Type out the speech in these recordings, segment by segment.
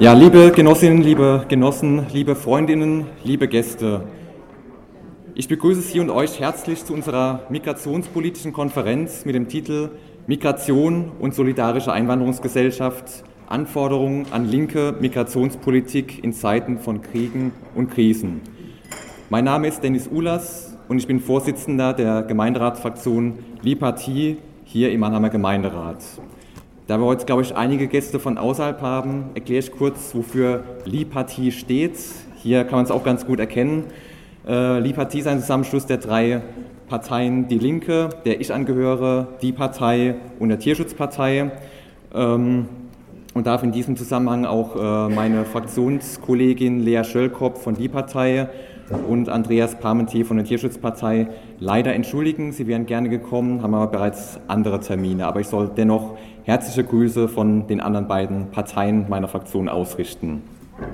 Ja, liebe Genossinnen, liebe Genossen, liebe Freundinnen, liebe Gäste, ich begrüße Sie und euch herzlich zu unserer migrationspolitischen Konferenz mit dem Titel Migration und solidarische Einwanderungsgesellschaft Anforderungen an linke Migrationspolitik in Zeiten von Kriegen und Krisen. Mein Name ist Dennis Ulas und ich bin Vorsitzender der Gemeinderatsfraktion Lipartie hier im Mannheimer Gemeinderat. Da wir heute, glaube ich, einige Gäste von außerhalb haben, erkläre ich kurz, wofür Li-Partie steht. Hier kann man es auch ganz gut erkennen. Äh, Li-Partie ist ein Zusammenschluss der drei Parteien Die Linke, der ich angehöre, die Partei und der Tierschutzpartei. Ähm, und darf in diesem Zusammenhang auch äh, meine Fraktionskollegin Lea Schöllkopf von Die Partei und Andreas Parmentier von der Tierschutzpartei leider entschuldigen. Sie wären gerne gekommen, haben aber bereits andere Termine. Aber ich soll dennoch herzliche Grüße von den anderen beiden Parteien meiner Fraktion ausrichten.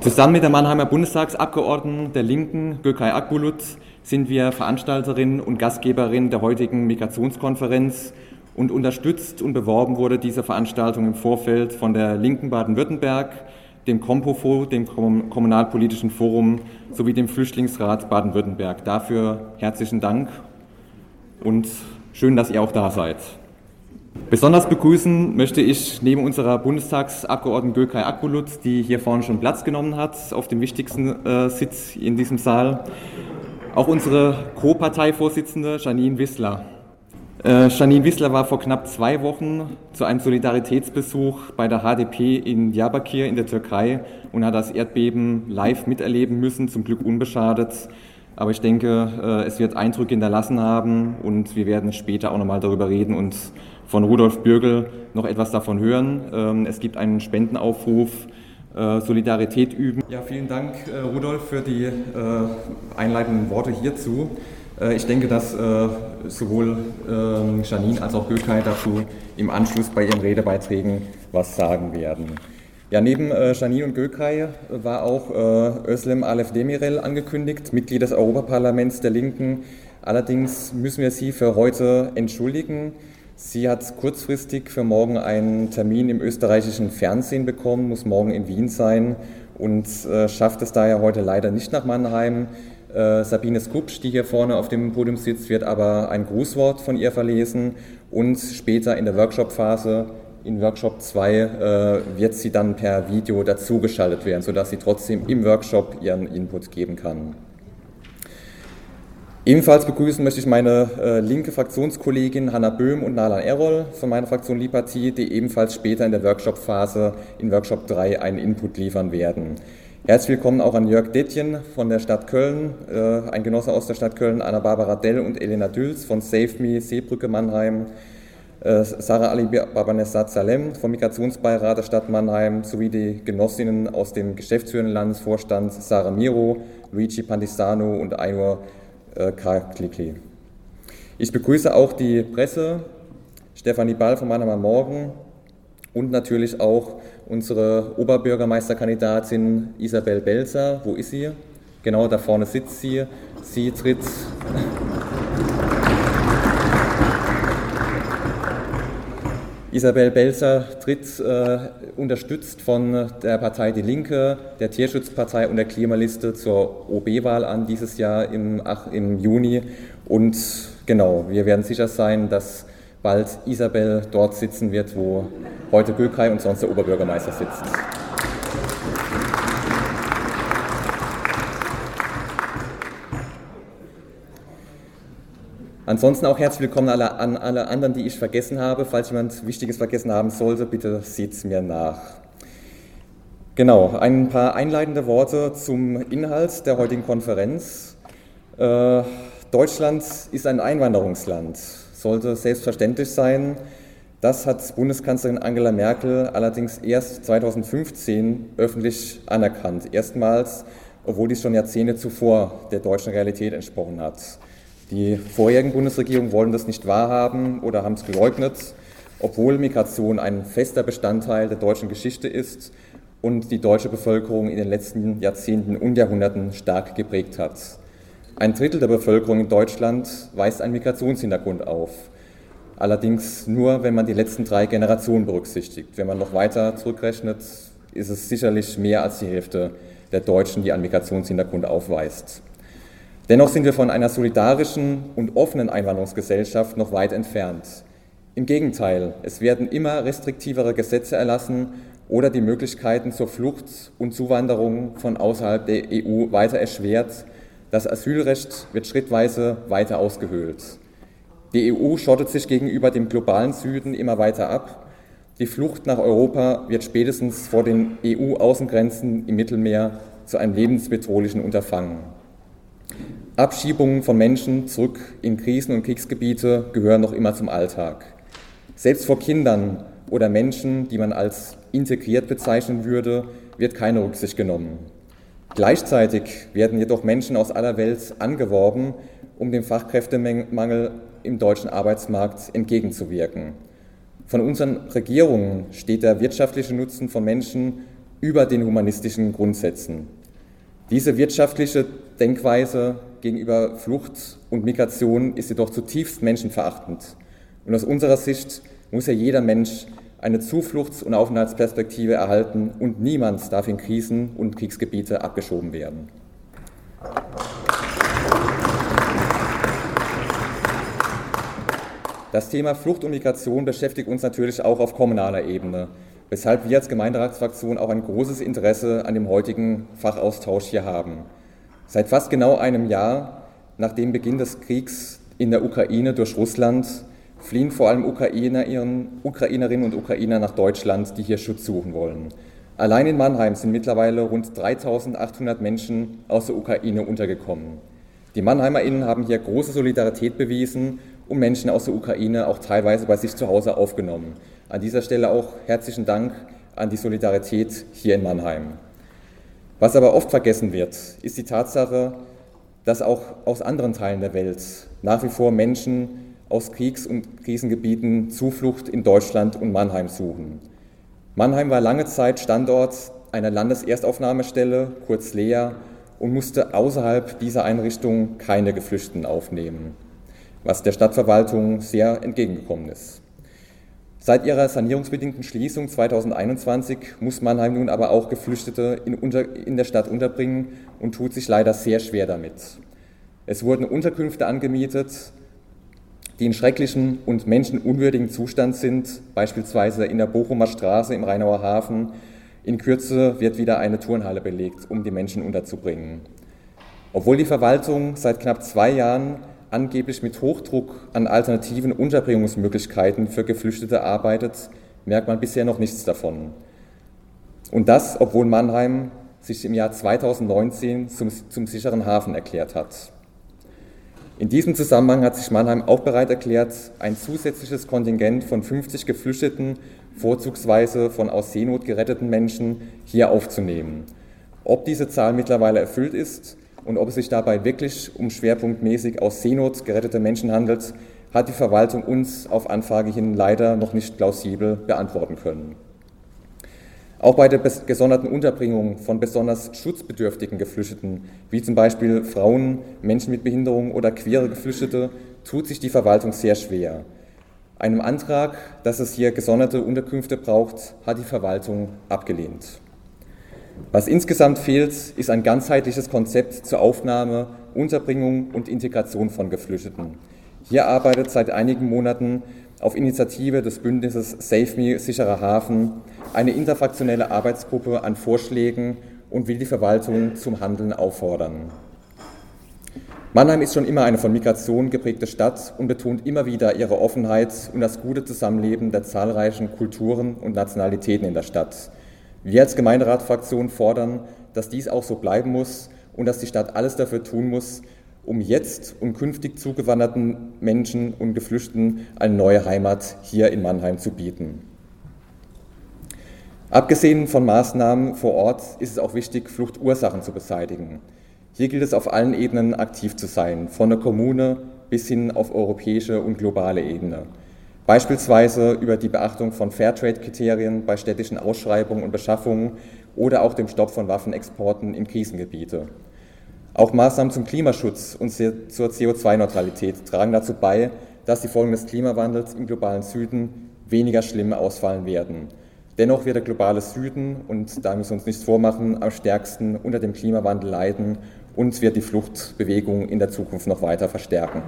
Zusammen mit der Mannheimer Bundestagsabgeordneten der Linken, Gökay Akbulut, sind wir Veranstalterin und Gastgeberin der heutigen Migrationskonferenz und unterstützt und beworben wurde diese Veranstaltung im Vorfeld von der Linken Baden-Württemberg, dem Kompofo, dem Kommunalpolitischen Forum sowie dem Flüchtlingsrat Baden-Württemberg. Dafür herzlichen Dank und schön, dass ihr auch da seid. Besonders begrüßen möchte ich neben unserer Bundestagsabgeordneten Gökay Akbulut, die hier vorne schon Platz genommen hat, auf dem wichtigsten äh, Sitz in diesem Saal, auch unsere Co-Parteivorsitzende Janine Wissler. Äh, Janine Wissler war vor knapp zwei Wochen zu einem Solidaritätsbesuch bei der HDP in Diyarbakir in der Türkei und hat das Erdbeben live miterleben müssen, zum Glück unbeschadet. Aber ich denke, äh, es wird Eindrücke hinterlassen haben und wir werden später auch nochmal darüber reden und von Rudolf Bürgel noch etwas davon hören. Ähm, es gibt einen Spendenaufruf, äh, Solidarität üben. Ja, vielen Dank, äh, Rudolf, für die einleitenden Worte hierzu. Ich denke, dass sowohl ähm, Janine als auch Gökay dazu im Anschluss bei ihren Redebeiträgen was sagen werden. Ja, neben Janine und Gökay war auch Özlem Alef Demirel angekündigt, Mitglied des Europaparlaments der Linken. Allerdings müssen wir sie für heute entschuldigen. Sie hat kurzfristig für morgen einen Termin im österreichischen Fernsehen bekommen, muss morgen in Wien sein und äh, schafft es daher heute leider nicht nach Mannheim. Äh, Sabine Skupsch, die hier vorne auf dem Podium sitzt, wird aber ein Grußwort von ihr verlesen und später in der Workshop-Phase, in Workshop 2, äh, wird sie dann per Video dazugeschaltet werden, sodass sie trotzdem im Workshop ihren Input geben kann. Ebenfalls begrüßen möchte ich meine äh, linke Fraktionskollegin Hanna Böhm und Nalan Errol von meiner Fraktion Lipartie, die ebenfalls später in der Workshop-Phase in Workshop 3 einen Input liefern werden. Herzlich willkommen auch an Jörg Detjen von der Stadt Köln, äh, ein Genosse aus der Stadt Köln, Anna-Barbara Dell und Elena Düls von Save Me Seebrücke Mannheim, äh, Sarah Ali Babanessat Salem vom Migrationsbeirat der Stadt Mannheim sowie die Genossinnen aus dem geschäftsführenden Landesvorstand Sarah Miro, Luigi Pandistano und Ainur äh, Klikli. Ich begrüße auch die Presse, Stefanie Ball von Mannheimer Morgen und natürlich auch unsere Oberbürgermeisterkandidatin Isabel Belzer. Wo ist sie? Genau, da vorne sitzt sie. Sie tritt Isabel Belzer tritt äh, unterstützt von der Partei Die Linke, der Tierschutzpartei und der Klimaliste zur OB-Wahl an dieses Jahr im, ach, im Juni. Und genau, wir werden sicher sein, dass bald Isabel dort sitzen wird, wo heute Gökay und sonst der Oberbürgermeister sitzt. Ansonsten auch herzlich willkommen an alle anderen, die ich vergessen habe. Falls jemand Wichtiges vergessen haben sollte, bitte sieht es mir nach. Genau, ein paar einleitende Worte zum Inhalt der heutigen Konferenz. Äh, Deutschland ist ein Einwanderungsland, sollte selbstverständlich sein. Das hat Bundeskanzlerin Angela Merkel allerdings erst 2015 öffentlich anerkannt. Erstmals, obwohl dies schon Jahrzehnte zuvor der deutschen Realität entsprochen hat. Die vorherigen Bundesregierungen wollen das nicht wahrhaben oder haben es geleugnet, obwohl Migration ein fester Bestandteil der deutschen Geschichte ist und die deutsche Bevölkerung in den letzten Jahrzehnten und Jahrhunderten stark geprägt hat. Ein Drittel der Bevölkerung in Deutschland weist einen Migrationshintergrund auf. Allerdings nur, wenn man die letzten drei Generationen berücksichtigt. Wenn man noch weiter zurückrechnet, ist es sicherlich mehr als die Hälfte der Deutschen, die einen Migrationshintergrund aufweist. Dennoch sind wir von einer solidarischen und offenen Einwanderungsgesellschaft noch weit entfernt. Im Gegenteil, es werden immer restriktivere Gesetze erlassen oder die Möglichkeiten zur Flucht und Zuwanderung von außerhalb der EU weiter erschwert. Das Asylrecht wird schrittweise weiter ausgehöhlt. Die EU schottet sich gegenüber dem globalen Süden immer weiter ab. Die Flucht nach Europa wird spätestens vor den EU-Außengrenzen im Mittelmeer zu einem lebensbedrohlichen Unterfangen. Abschiebungen von Menschen zurück in Krisen- und Kriegsgebiete gehören noch immer zum Alltag. Selbst vor Kindern oder Menschen, die man als integriert bezeichnen würde, wird keine Rücksicht genommen. Gleichzeitig werden jedoch Menschen aus aller Welt angeworben, um dem Fachkräftemangel im deutschen Arbeitsmarkt entgegenzuwirken. Von unseren Regierungen steht der wirtschaftliche Nutzen von Menschen über den humanistischen Grundsätzen. Diese wirtschaftliche Denkweise gegenüber Flucht und Migration ist jedoch zutiefst menschenverachtend. Und aus unserer Sicht muss ja jeder Mensch eine Zufluchts- und Aufenthaltsperspektive erhalten und niemand darf in Krisen und Kriegsgebiete abgeschoben werden. Das Thema Flucht und Migration beschäftigt uns natürlich auch auf kommunaler Ebene, weshalb wir als Gemeinderatsfraktion auch ein großes Interesse an dem heutigen Fachaustausch hier haben. Seit fast genau einem Jahr nach dem Beginn des Kriegs in der Ukraine durch Russland fliehen vor allem Ukrainerinnen und Ukrainer nach Deutschland, die hier Schutz suchen wollen. Allein in Mannheim sind mittlerweile rund 3800 Menschen aus der Ukraine untergekommen. Die MannheimerInnen haben hier große Solidarität bewiesen und Menschen aus der Ukraine auch teilweise bei sich zu Hause aufgenommen. An dieser Stelle auch herzlichen Dank an die Solidarität hier in Mannheim. Was aber oft vergessen wird, ist die Tatsache, dass auch aus anderen Teilen der Welt nach wie vor Menschen aus Kriegs- und Krisengebieten Zuflucht in Deutschland und Mannheim suchen. Mannheim war lange Zeit Standort einer Landeserstaufnahmestelle, kurz LEA, und musste außerhalb dieser Einrichtung keine Geflüchteten aufnehmen, was der Stadtverwaltung sehr entgegengekommen ist. Seit ihrer sanierungsbedingten Schließung 2021 muss Mannheim nun aber auch Geflüchtete in, unter, in der Stadt unterbringen und tut sich leider sehr schwer damit. Es wurden Unterkünfte angemietet, die in schrecklichen und menschenunwürdigen Zustand sind, beispielsweise in der Bochumer Straße im Rheinauer Hafen. In Kürze wird wieder eine Turnhalle belegt, um die Menschen unterzubringen. Obwohl die Verwaltung seit knapp zwei Jahren angeblich mit Hochdruck an alternativen Unterbringungsmöglichkeiten für Geflüchtete arbeitet, merkt man bisher noch nichts davon. Und das, obwohl Mannheim sich im Jahr 2019 zum, zum sicheren Hafen erklärt hat. In diesem Zusammenhang hat sich Mannheim auch bereit erklärt, ein zusätzliches Kontingent von 50 Geflüchteten, vorzugsweise von aus Seenot geretteten Menschen, hier aufzunehmen. Ob diese Zahl mittlerweile erfüllt ist und ob es sich dabei wirklich um schwerpunktmäßig aus Seenot gerettete Menschen handelt, hat die Verwaltung uns auf Anfrage hin leider noch nicht plausibel beantworten können. Auch bei der gesonderten Unterbringung von besonders schutzbedürftigen Geflüchteten, wie zum Beispiel Frauen, Menschen mit Behinderung oder queere Geflüchtete, tut sich die Verwaltung sehr schwer. Einem Antrag, dass es hier gesonderte Unterkünfte braucht, hat die Verwaltung abgelehnt. Was insgesamt fehlt, ist ein ganzheitliches Konzept zur Aufnahme, Unterbringung und Integration von Geflüchteten. Hier arbeitet seit einigen Monaten auf Initiative des Bündnisses Save Me sicherer Hafen eine interfraktionelle Arbeitsgruppe an Vorschlägen und will die Verwaltung zum Handeln auffordern. Mannheim ist schon immer eine von Migration geprägte Stadt und betont immer wieder ihre Offenheit und das gute Zusammenleben der zahlreichen Kulturen und Nationalitäten in der Stadt. Wir als Gemeinderatfraktion fordern, dass dies auch so bleiben muss und dass die Stadt alles dafür tun muss, um jetzt und künftig zugewanderten Menschen und Geflüchteten eine neue Heimat hier in Mannheim zu bieten. Abgesehen von Maßnahmen vor Ort ist es auch wichtig, Fluchtursachen zu beseitigen. Hier gilt es auf allen Ebenen aktiv zu sein, von der Kommune bis hin auf europäische und globale Ebene. Beispielsweise über die Beachtung von Fairtrade-Kriterien bei städtischen Ausschreibungen und Beschaffungen oder auch dem Stopp von Waffenexporten in Krisengebiete. Auch Maßnahmen zum Klimaschutz und zur CO2-Neutralität tragen dazu bei, dass die Folgen des Klimawandels im globalen Süden weniger schlimm ausfallen werden. Dennoch wird der globale Süden, und da müssen wir uns nichts vormachen, am stärksten unter dem Klimawandel leiden und wird die Fluchtbewegung in der Zukunft noch weiter verstärken.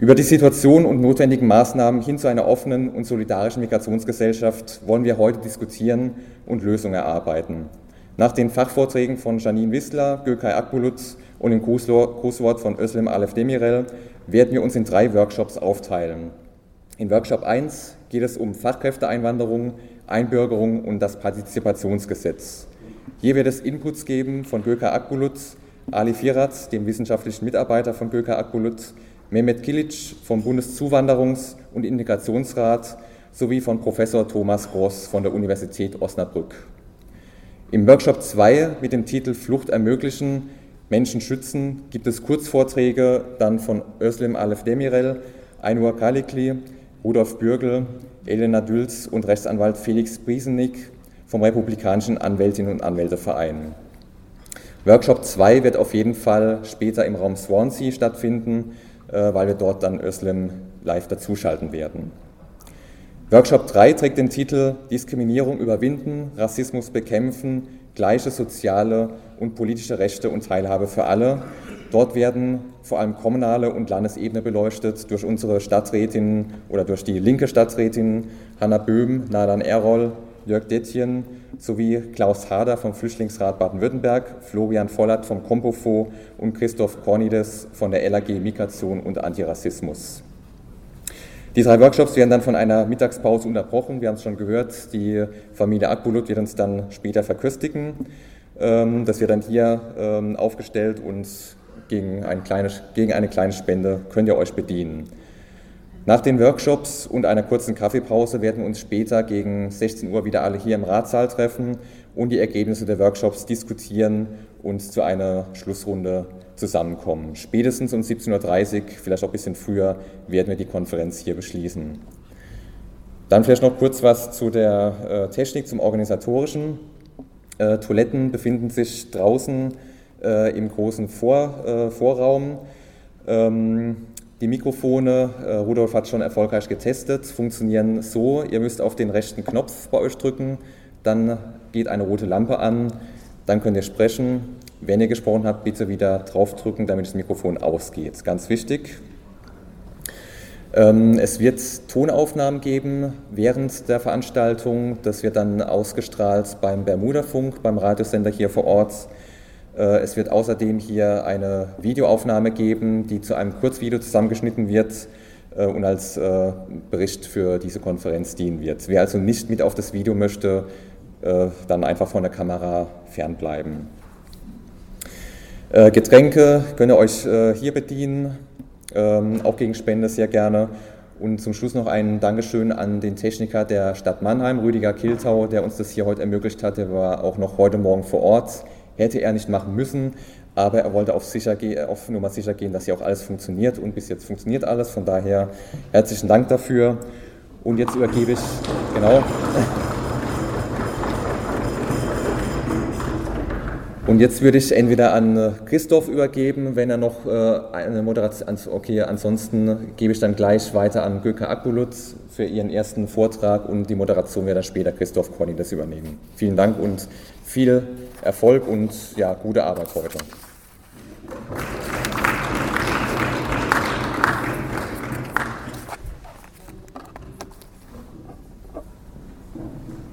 Über die Situation und notwendigen Maßnahmen hin zu einer offenen und solidarischen Migrationsgesellschaft wollen wir heute diskutieren und Lösungen erarbeiten. Nach den Fachvorträgen von Janine Wissler, Gökay Akbulut und dem Grußwort von Özlem Alef Demirel werden wir uns in drei Workshops aufteilen. In Workshop 1 geht es um Fachkräfteeinwanderung, Einbürgerung und das Partizipationsgesetz. Hier wird es Inputs geben von Gökay Akbulut, Ali Firat, dem wissenschaftlichen Mitarbeiter von Gökay Akbulut, Mehmet Kilic vom Bundeszuwanderungs- und Integrationsrat sowie von Professor Thomas Gross von der Universität Osnabrück. Im Workshop 2 mit dem Titel Flucht ermöglichen, Menschen schützen gibt es Kurzvorträge dann von Özlem Alef Demirel, Ainur Kalikli, Rudolf Bürgel, Elena Dülz und Rechtsanwalt Felix Briesenig vom Republikanischen Anwältinnen und Anwälteverein. Workshop 2 wird auf jeden Fall später im Raum Swansea stattfinden. Äh, weil wir dort dann Özlem live dazuschalten werden. Workshop 3 trägt den Titel Diskriminierung überwinden, Rassismus bekämpfen, gleiche soziale und politische Rechte und Teilhabe für alle. Dort werden vor allem kommunale und Landesebene beleuchtet durch unsere Stadträtinnen oder durch die linke Stadträtin Hanna Böhm, Nadan Errol, Jörg Detjen sowie Klaus Hader vom Flüchtlingsrat Baden-Württemberg, Florian Vollert vom Kompofo und Christoph Kornides von der LAG Migration und Antirassismus. Die drei Workshops werden dann von einer Mittagspause unterbrochen. Wir haben es schon gehört, die Familie Akbulut wird uns dann später verköstigen. Ähm, das wird dann hier ähm, aufgestellt und gegen eine kleine Spende könnt ihr euch bedienen. Nach den Workshops und einer kurzen Kaffeepause werden wir uns später gegen 16 Uhr wieder alle hier im Ratssaal treffen und die Ergebnisse der Workshops diskutieren und zu einer Schlussrunde zusammenkommen. Spätestens um 17.30 Uhr, vielleicht auch ein bisschen früher, werden wir die Konferenz hier beschließen. Dann vielleicht noch kurz was zu der äh, Technik, zum Organisatorischen. Äh, Toiletten befinden sich draußen äh, im großen Vor, äh, Vorraum. Ähm, die Mikrofone, äh, Rudolf hat schon erfolgreich getestet, funktionieren so, ihr müsst auf den rechten Knopf bei euch drücken, dann geht eine rote Lampe an, dann könnt ihr sprechen. Wenn ihr gesprochen habt, bitte wieder draufdrücken, damit das Mikrofon ausgeht. Ganz wichtig. Ähm, es wird Tonaufnahmen geben während der Veranstaltung. Das wird dann ausgestrahlt beim Bermuda-Funk, beim Radiosender hier vor Ort. Äh, es wird außerdem hier eine Videoaufnahme geben, die zu einem Kurzvideo zusammengeschnitten wird äh, und als äh, Bericht für diese Konferenz dienen wird. Wer also nicht mit auf das Video möchte, dann einfach von der Kamera fernbleiben. Getränke könnt ihr euch hier bedienen, ähm, auch gegen Spende sehr gerne. Und zum Schluss noch ein Dankeschön an den Techniker der Stadt Mannheim, Rüdiger Kiltau, der uns das hier heute ermöglicht hat. Der war auch noch heute Morgen vor Ort. Hätte er nicht machen müssen, aber er wollte auf, sicher auf Nummer sicher gehen, dass hier auch alles funktioniert und bis jetzt funktioniert alles. Von daher herzlichen Dank dafür. Und jetzt übergebe ich, genau. Und jetzt würde ich entweder an äh, Christoph übergeben, wenn er noch äh, eine Moderation, okay, ansonsten gebe ich dann gleich weiter an Göke Akbulut für ihren ersten Vortrag und die Moderation wird dann später Christoph Corny das übernehmen. Vielen Dank und viel Erfolg und ja, gute Arbeit heute.